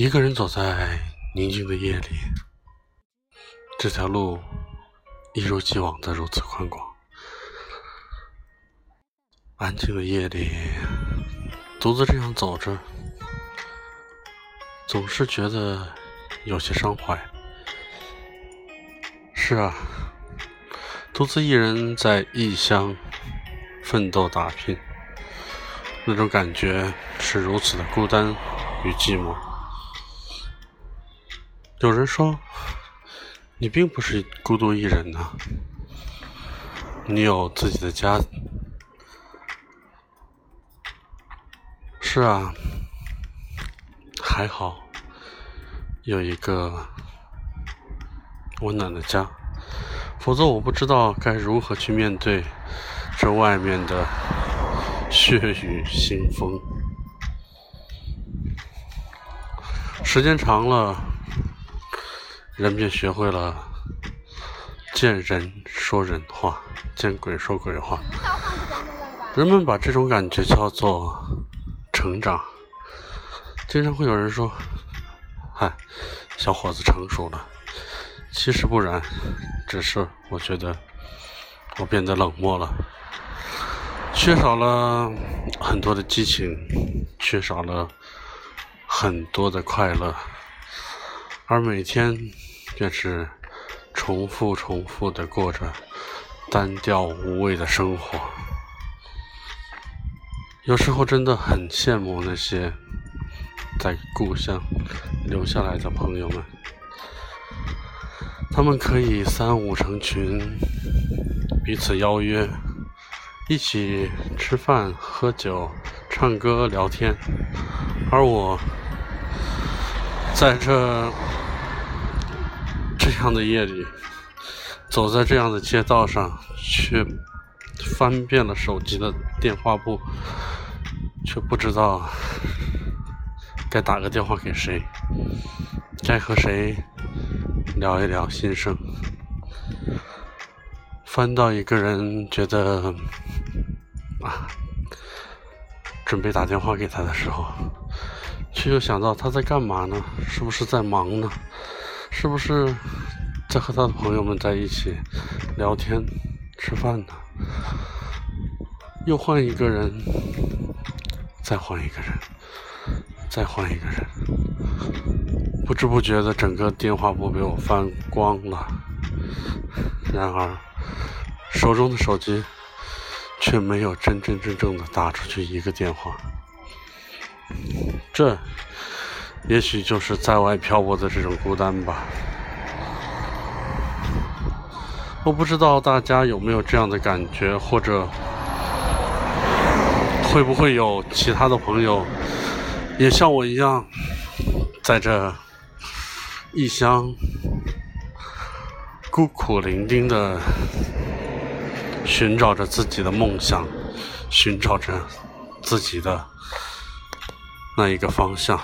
一个人走在宁静的夜里，这条路一如既往的如此宽广。安静的夜里，独自这样走着，总是觉得有些伤怀。是啊，独自一人在异乡奋斗打拼，那种感觉是如此的孤单与寂寞。有人说，你并不是孤独一人呐，你有自己的家。是啊，还好有一个温暖的家，否则我不知道该如何去面对这外面的血雨腥风。时间长了。人便学会了见人说人话，见鬼说鬼话。人们把这种感觉叫做成长。经常会有人说：“嗨，小伙子成熟了。”其实不然，只是我觉得我变得冷漠了，缺少了很多的激情，缺少了很多的快乐，而每天。便是重复、重复的过着单调无味的生活。有时候真的很羡慕那些在故乡留下来的朋友们，他们可以三五成群，彼此邀约，一起吃饭、喝酒、唱歌、聊天，而我在这。这样的夜里，走在这样的街道上，却翻遍了手机的电话簿，却不知道该打个电话给谁，该和谁聊一聊心声。翻到一个人觉得啊，准备打电话给他的时候，却又想到他在干嘛呢？是不是在忙呢？是不是在和他的朋友们在一起聊天、吃饭呢？又换一个人，再换一个人，再换一个人，不知不觉的，整个电话簿被我翻光了。然而，手中的手机却没有真真正正的打出去一个电话。这。也许就是在外漂泊的这种孤单吧。我不知道大家有没有这样的感觉，或者会不会有其他的朋友也像我一样，在这异乡孤苦伶仃的寻找着自己的梦想，寻找着自己的那一个方向。